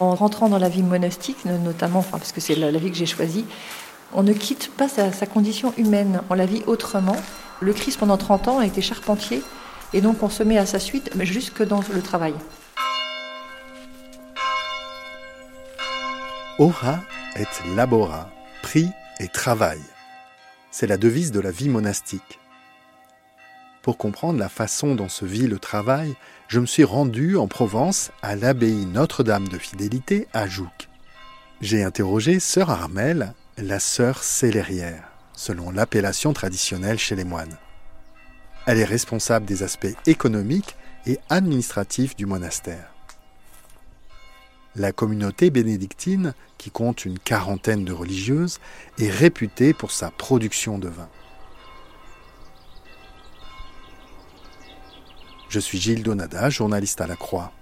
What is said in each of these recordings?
En rentrant dans la vie monastique, notamment, parce que c'est la, vie que j'ai choisie, on ne quitte pas sa, condition humaine, on la vit autrement. Le Christ, pendant 30 ans, a été charpentier, et donc on se met à sa suite, jusque dans le travail. Ora et labora, prie et travail. C'est la devise de la vie monastique. Pour comprendre la façon dont se vit le travail, je me suis rendu en Provence à l'abbaye Notre-Dame de Fidélité à Jouques. J'ai interrogé sœur Armelle, la sœur célérière, selon l'appellation traditionnelle chez les moines. Elle est responsable des aspects économiques et administratifs du monastère. La communauté bénédictine, qui compte une quarantaine de religieuses, est réputée pour sa production de vin. Je suis Gilles Donada, journaliste à la Croix.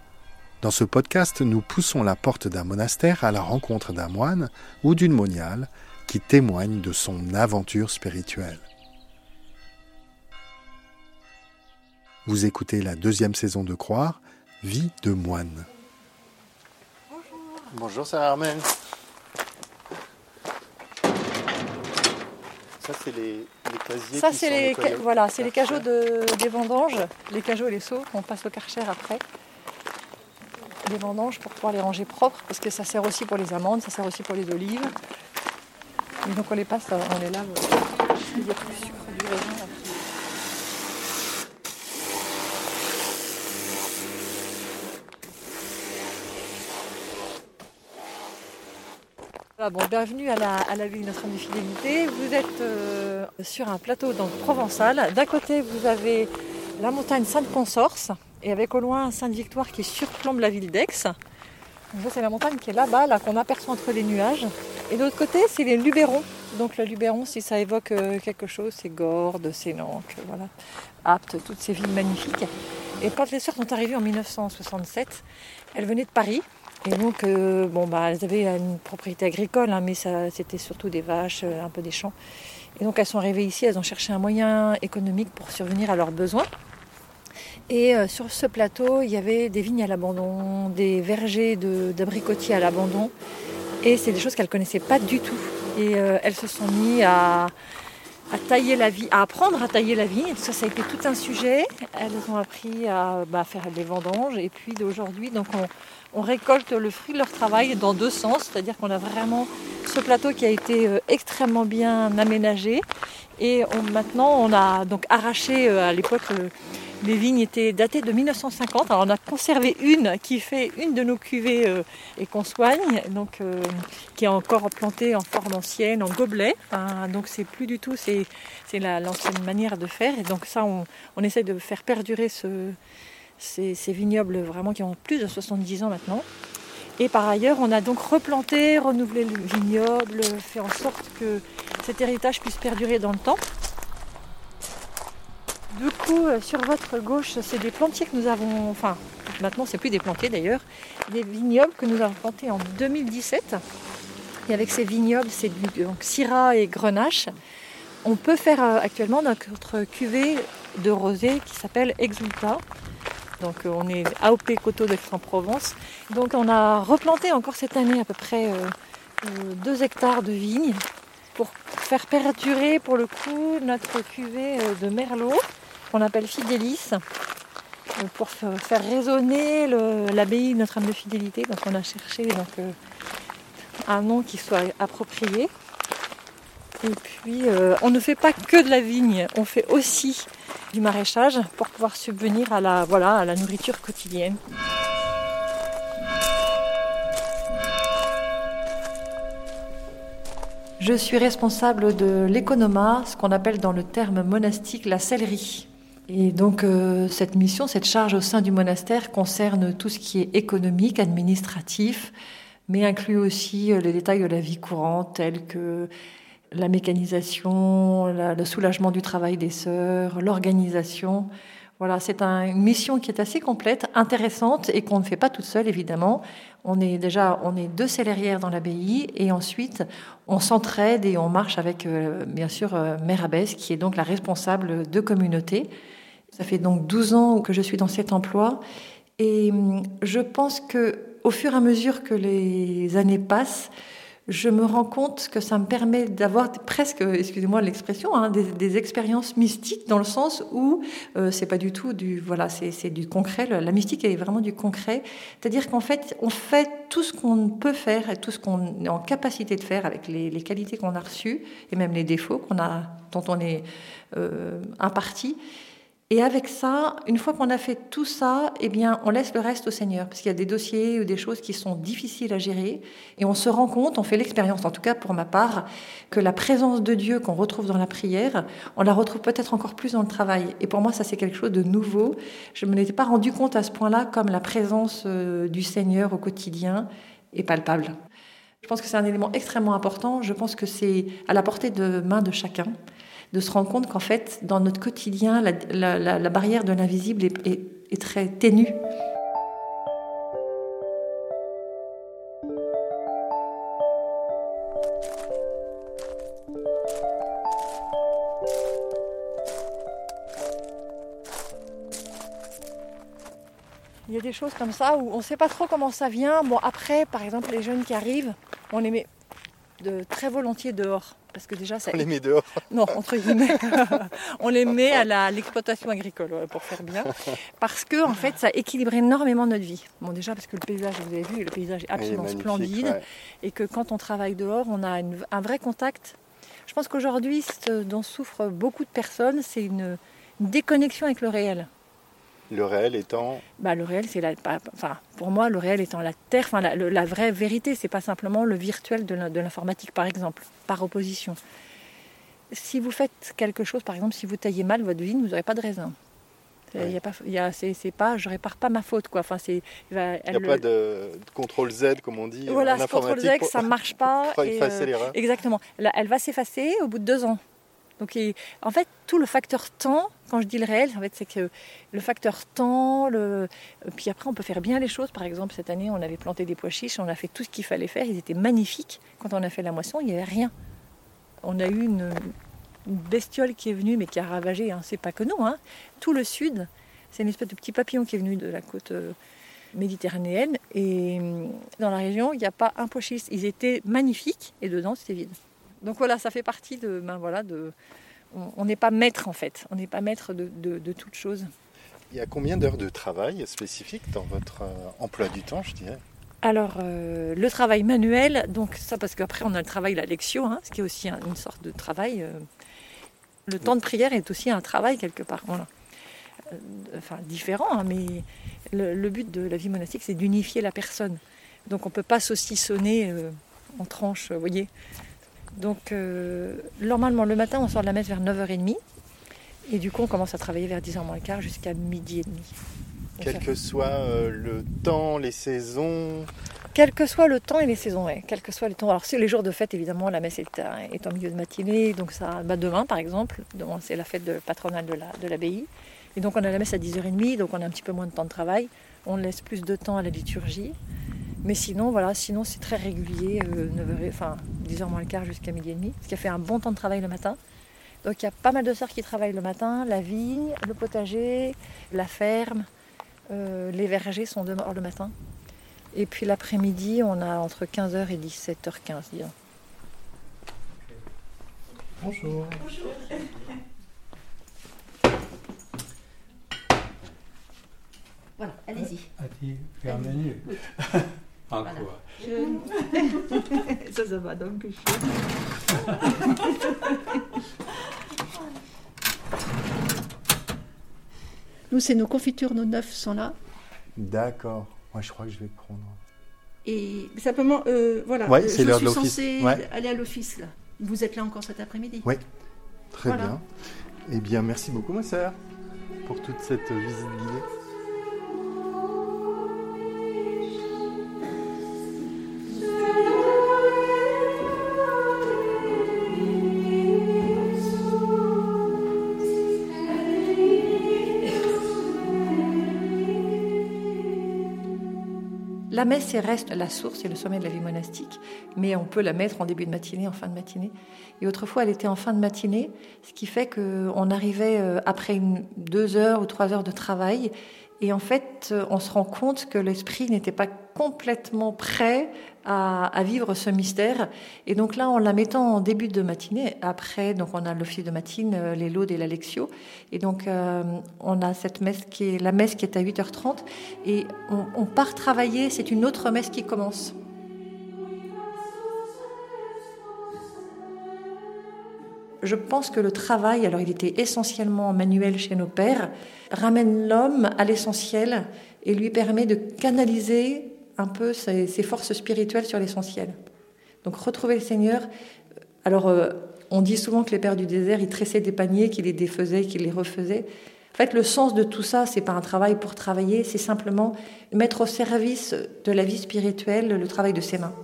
Dans ce podcast, nous poussons la porte d'un monastère à la rencontre d'un moine ou d'une moniale qui témoigne de son aventure spirituelle. Vous écoutez la deuxième saison de Croire, Vie de moine. Bonjour. Bonjour Sarah Armel? Ça, c'est les, les, casiers. Ça, c'est les, voilà, c'est les cajots de, des vendanges, les cajots et les seaux qu'on passe au karcher après. Les vendanges pour pouvoir les ranger propres, parce que ça sert aussi pour les amandes, ça sert aussi pour les olives. Et donc on les passe, on les lave. Il y a plus de sucre du raisin bon, bienvenue à la, à la ville Notre-Dame de Fidélité. Vous êtes euh, sur un plateau provençal. D'un côté, vous avez la montagne Sainte-Consorce et avec au loin Sainte-Victoire qui surplombe la ville d'Aix. C'est la montagne qui est là-bas, là, qu'on aperçoit entre les nuages. Et de l'autre côté, c'est les Luberons. Donc le Luberon, si ça évoque euh, quelque chose, c'est Gordes, c'est Nantes, voilà, Apte, toutes ces villes magnifiques. Et quand les sœurs sont arrivées en 1967, elles venaient de Paris. Et donc, euh, bon, bah, elles avaient une propriété agricole, hein, mais c'était surtout des vaches, euh, un peu des champs. Et donc, elles sont arrivées ici, elles ont cherché un moyen économique pour survenir à leurs besoins. Et euh, sur ce plateau, il y avait des vignes à l'abandon, des vergers de, d'abricotiers à l'abandon. Et c'est des choses qu'elles ne connaissaient pas du tout. Et elles se sont mises à, tailler la vie, à apprendre à tailler la vigne. Ça, ça a été tout un sujet. Elles ont appris à bah, faire des vendanges. Et puis d'aujourd'hui, donc on, on récolte le fruit de leur travail dans deux sens, c'est-à-dire qu'on a vraiment ce plateau qui a été euh, extrêmement bien aménagé et maintenant on a donc arraché euh, à l'époque euh, les vignes étaient datées de 1950. Alors on a conservé une qui fait une de nos cuvées et qu'on soigne, donc qui est encore plantée en forme ancienne, en gobelet. Donc c'est plus du tout, c'est l'ancienne manière de faire. Et donc ça, on, on essaie de faire perdurer ce, ces, ces, vignobles vraiment qui ont plus de 70 ans maintenant. Et par ailleurs, on a donc replanté, renouvelé le vignoble, fait en sorte que cet héritage puisse perdurer dans le temps. Du coup, euh, sur votre gauche, c'est des plantiers que nous avons, enfin, maintenant c'est plus des plantiers d'ailleurs, des vignobles que nous avons plantés en 2017. Et avec ces vignobles, c'est donc Syrah et Grenache. On peut faire euh, actuellement notre cuvée de rosé qui s'appelle Exulta. Donc euh, on est AOP Coteau d'Aix-en-Provence. Donc on a replanté encore cette année à peu près 2 euh, hectares de vignes pour faire perdurer pour le coup notre cuvée euh, de Merlot qu'on appelle Fidélis pour faire résonner l'abbaye Notre-Dame de Fidélité. Donc on a cherché un nom qui soit approprié. Et puis on ne fait pas que de la vigne, on fait aussi du maraîchage pour pouvoir subvenir à la, voilà, à la nourriture quotidienne. Je suis responsable de l'économa, ce qu'on appelle dans le terme monastique la sellerie. Et donc euh, cette mission, cette charge au sein du monastère concerne tout ce qui est économique, administratif, mais inclut aussi euh, les détails de la vie courante tels que la mécanisation, le soulagement du travail des sœurs, l'organisation. Voilà, c'est une mission qui est assez complète, intéressante et qu'on ne fait pas toute seule évidemment. On est déjà on est deux célérières dans l'abbaye et ensuite on s'entraide et on marche avec euh, bien sûr Mère Abbesse qui est donc la responsable de communauté ça fait donc 12 ans que je suis dans cet emploi et hum, je pense que au fur et à mesure que les années passent, je me rends compte que ça me permet d'avoir presque, excusez-moi l'expression, hein, des, expériences mystiques dans le sens où euh, c'est pas du tout du, voilà, c'est du concret. La mystique est vraiment du concret, c'est-à-dire qu'en fait, on fait tout ce qu'on peut faire et tout ce qu'on est en capacité de faire avec les, qualités qu'on a reçues et même les défauts qu'on a, dont on est euh, imparti. Et avec ça, une fois qu'on a fait tout ça, eh bien, on laisse le reste au Seigneur, parce qu'il y a des dossiers ou des choses qui sont difficiles à gérer, et on se rend compte, on fait l'expérience, en tout cas pour ma part, que la présence de Dieu qu'on retrouve dans la prière, on la retrouve peut-être encore plus dans le travail. Et pour moi, ça c'est quelque chose de nouveau. Je ne me l'étais pas rendu compte à ce point-là, comme la présence euh, du Seigneur au quotidien est palpable. Je pense que c'est un élément extrêmement important. Je pense que c'est à la portée de main de chacun de se rendre compte qu'en fait, dans notre quotidien, la, barrière de l'invisible est, très ténue. Il y a des choses comme ça où on ne sait pas trop comment ça vient. Bon, après, par exemple, les jeunes qui arrivent, on les met de très volontiers dehors parce que déjà ça. On les met dehors. Non, entre guillemets, on les met à l'exploitation agricole pour faire bien, parce que en fait ça équilibre énormément notre vie. Bon déjà parce que le paysage, vous avez vu, le paysage est absolument splendide, et que quand on travaille dehors, on a un vrai contact. Je pense qu'aujourd'hui, ce dont souffrent beaucoup de personnes, c'est une déconnexion avec le réel. Le réel étant bah, Le réel, c'est la. Enfin, pour moi, le réel étant la terre, enfin, la, vraie vérité, c'est pas simplement le virtuel de l'informatique, par exemple, par opposition. Si vous faites quelque chose, par exemple, si vous taillez mal votre vigne, vous n'aurez pas de raisin. Il y a pas, c'est, pas, je répare pas ma faute quoi. Enfin, c'est, il n'y a pas de, contrôle Z comme on dit. Voilà, ce contrôle Z, ça marche pas. Euh, exactement. elle va s'effacer au bout de deux ans. Donc, en fait, tout le facteur temps, quand je dis le réel, en fait, c'est que le facteur temps, le... puis après, on peut faire bien les choses. Par exemple, cette année, on avait planté des pois chiches, on a fait tout ce qu'il fallait faire, ils étaient magnifiques. Quand on a fait la moisson, il n'y avait rien. On a eu une, bestiole qui est venue, mais qui a ravagé, hein. c'est pas que nous, hein. tout le sud. C'est une espèce de petit papillon qui est venu de la côte euh, méditerranéenne. Et hum, dans la région, il n'y a pas un pois chiche. Ils étaient magnifiques, et dedans, c'était vide. Donc voilà, ça fait partie de. Ben voilà, de on n'est pas maître en fait, on n'est pas maître de, de, toute chose. Il y a combien d'heures de travail spécifiques dans votre euh, emploi du temps, je dirais? Alors, euh, le travail manuel, donc ça parce qu'après on a le travail, la lecture, hein, ce qui est aussi une sorte de travail. Euh, le temps de prière est aussi un travail quelque part. Voilà. enfin, différent, hein, mais le, but de la vie monastique, c'est d'unifier la personne. Donc on ne peut pas saucissonner en tranches, vous voyez. Donc, euh, normalement, le matin, on sort de la messe vers 9h30. Et du coup, on commence à travailler vers 10h moins le quart jusqu'à midi et demi. Quel que soit euh, le temps, les saisons Quel que soit le temps et les saisons, oui. Quel que soit le temps. Alors, c'est les jours de fête, évidemment, la messe est, est en milieu de matinée. Donc, ça, bah, demain, par exemple, demain, c'est la fête patronale de l'abbaye. et donc, on a la messe à 10h30, donc on a un petit peu moins de temps de travail. On laisse plus de temps à la liturgie. Mais sinon, voilà, sinon c'est très régulier, 9h, euh, enfin 10h moins le quart jusqu'à midi et demi, ce qui a fait un bon temps de travail le matin. Donc il y a pas mal de sœurs qui travaillent le matin, la vigne, le potager, la ferme, euh, les vergers sont dehors le matin. Et puis l'après-midi, on a entre 15h et 17h15, disons. Bonjour. Bonjour. Voilà, allez-y. Allez-y, Encore. ça, ça va donc. Nous, c'est nos confitures, nos neufs sont là. D'accord. Moi, je crois que je vais prendre. Et simplement, euh, voilà, ouais, c'est je suis censée aller à l'office là. Vous êtes là encore cet après-midi Oui, très bien. Eh bien, merci beaucoup, ma sœur. pour toute cette visite guidée. La messe reste la source et le sommet de la vie monastique, mais on peut la mettre en début de matinée, en fin de matinée. Et autrefois, elle était en fin de matinée, ce qui fait qu'on arrivait euh, après deux heures ou trois heures de travail et en fait, euh, on se rend compte que l'esprit n'était pas complètement prêt à, vivre ce mystère. Et donc là, en la mettant en début de matinée, après, donc on a l'office de matine, euh, les laudes et la lectio. Et donc, euh, on a cette messe qui est la messe qui est à 8h30. Et on, on part travailler, c'est une autre messe qui commence. Je pense que le travail, alors il était essentiellement manuel chez nos pères, ramène l'homme à l'essentiel et lui permet de canaliser un peu ses, forces spirituelles sur l'essentiel. Donc retrouver le Seigneur. Alors euh, on dit souvent que les pères du désert, ils tressaient des paniers, qu'ils les défaisaient, qu'ils les refaisaient. En fait, le sens de tout ça, c'est pas un travail pour travailler, c'est simplement mettre au service de la vie spirituelle le travail de ses mains.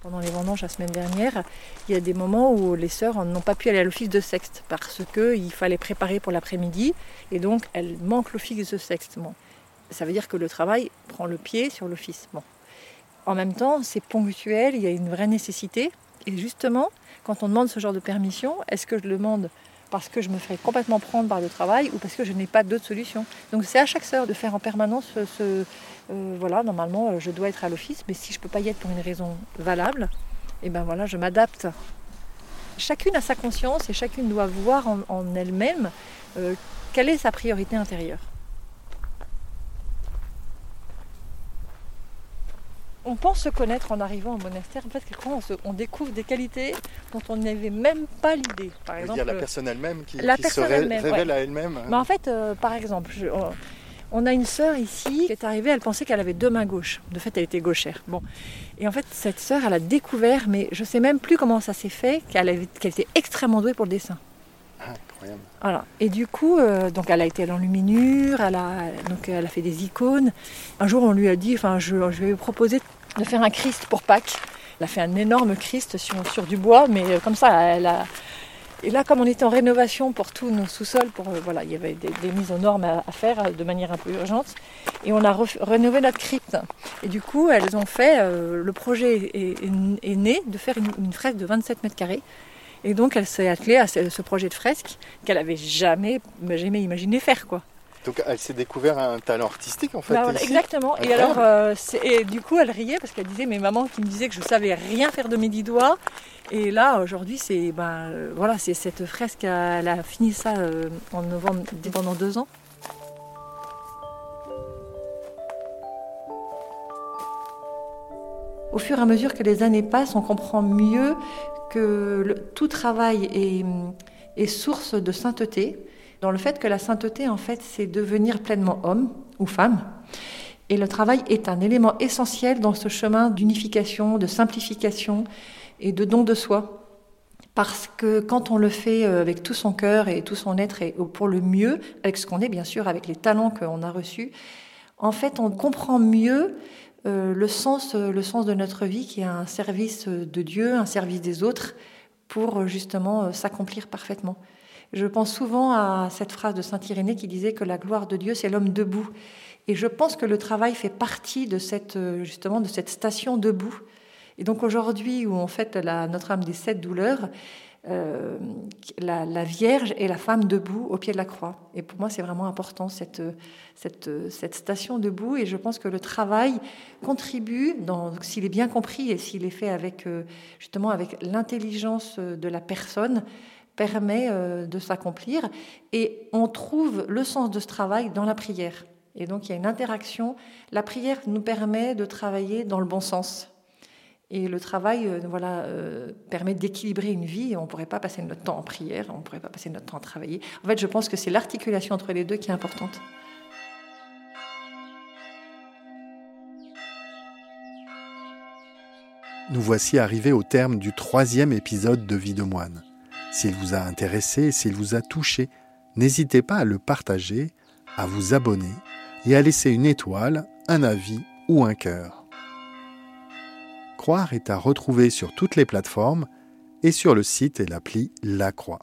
Pendant les vendanges la semaine dernière, il y a des moments où les sœurs n'ont pas pu aller à l'office de sexte parce qu'il fallait préparer pour l'après-midi et donc elles manquent l'office de sexte. Ça veut dire que le travail prend le pied sur l'office. Bon. En même temps, c'est ponctuel, il y a une vraie nécessité. Et justement, quand on demande ce genre de permission, est-ce que je demande parce que je me ferai complètement prendre par le travail ou parce que je n'ai pas d'autre solution. Donc c'est à chaque sœur de faire en permanence ce, euh, voilà, normalement euh, je dois être à l'office, mais si je ne peux pas y être pour une raison valable, et eh ben voilà, je m'adapte. Chacune a sa conscience et chacune doit voir en, elle-même euh, quelle est sa priorité intérieure. On pense se connaître en arrivant au monastère. En fait, on, on, découvre des qualités dont on n'avait même pas l'idée. Par exemple, il y a la personne elle-même qui, se révèle à elle-même. Mais en fait, euh, par exemple, on a une sœur ici qui est arrivée, elle pensait qu'elle avait deux mains gauches. De fait, elle était gauchère. Bon. Et en fait, cette sœur, elle a découvert, mais je ne sais même plus comment ça s'est fait, qu'elle était extrêmement douée pour le dessin. Incroyable. Voilà. Et du coup, euh, donc elle a été à l'enluminure, elle a, donc elle a fait des icônes. Un jour, on lui a dit, enfin, je, je vais lui proposer de faire un Christ pour Pâques. Elle a fait un énorme Christ sur, sur du bois, mais euh, comme ça, elle a. Et là, comme on était en rénovation pour tous nos sous-sols, pour euh, voilà, il y avait des, mises aux normes à, faire de manière un peu urgente, et on a rénové notre crypte. Et du coup, elles ont fait, le projet est, né de faire une, une fresque de 27 mètres carrés et donc elle s'est attelée à ce, projet de fresque qu'elle avait jamais, jamais imaginé faire quoi. Donc elle s'est découvert un talent artistique en fait. Bah, exactement. Et alors, euh, et du coup, elle riait parce qu'elle disait mes mamans qui me disaient que je savais rien faire de mes dix doigts. Et là, aujourd'hui, c'est ben euh, voilà, c'est cette fresque. Elle a fini ça euh, en novembre pendant deux ans. Au fur et à mesure que les années passent, on comprend mieux que tout travail est, source de sainteté, dans le fait que la sainteté, en fait, c'est devenir pleinement homme ou femme. Et le travail est un élément essentiel dans ce chemin d'unification, de simplification et de don de soi. Parce que quand on le fait euh, avec tout son cœur et tout son être et pour le mieux, avec ce qu'on est bien sûr, avec les talents qu'on a reçus, en fait on comprend mieux euh, le, sens, euh, le sens de notre vie qui est un service de Dieu, un service des autres, pour euh, justement s'accomplir parfaitement. Je pense souvent à cette phrase de Saint Irénée qui disait que la gloire de Dieu, c'est l'homme debout. Et je pense que le travail fait partie de cette, justement, de cette station debout. Et donc aujourd'hui, où on fête la, notre âme des sept douleurs, euh, la, Vierge et la femme debout au pied de la croix. Et pour moi, c'est vraiment important cette, cette, cette, station debout. Et je pense que le travail contribue, s'il est bien compris et s'il est fait avec euh, justement avec l'intelligence de la personne, permet euh, de s'accomplir. Et on trouve le sens de ce travail dans la prière. Et donc il y a une interaction. La prière nous permet de travailler dans le bon sens. Et le travail euh, voilà, euh, permet d'équilibrer une vie. On ne pourrait pas passer notre temps en prière, on ne pourrait pas passer notre temps à travailler. En fait, je pense que c'est l'articulation entre les deux qui est importante. Nous voici arrivés au terme du troisième épisode de Vie de moine. S'il vous a intéressé, s'il vous a touché, n'hésitez pas à le partager, à vous abonner et à laisser une étoile, un avis ou un cœur. Croire est à retrouver sur toutes les plateformes et sur le site et l'appli La Croix.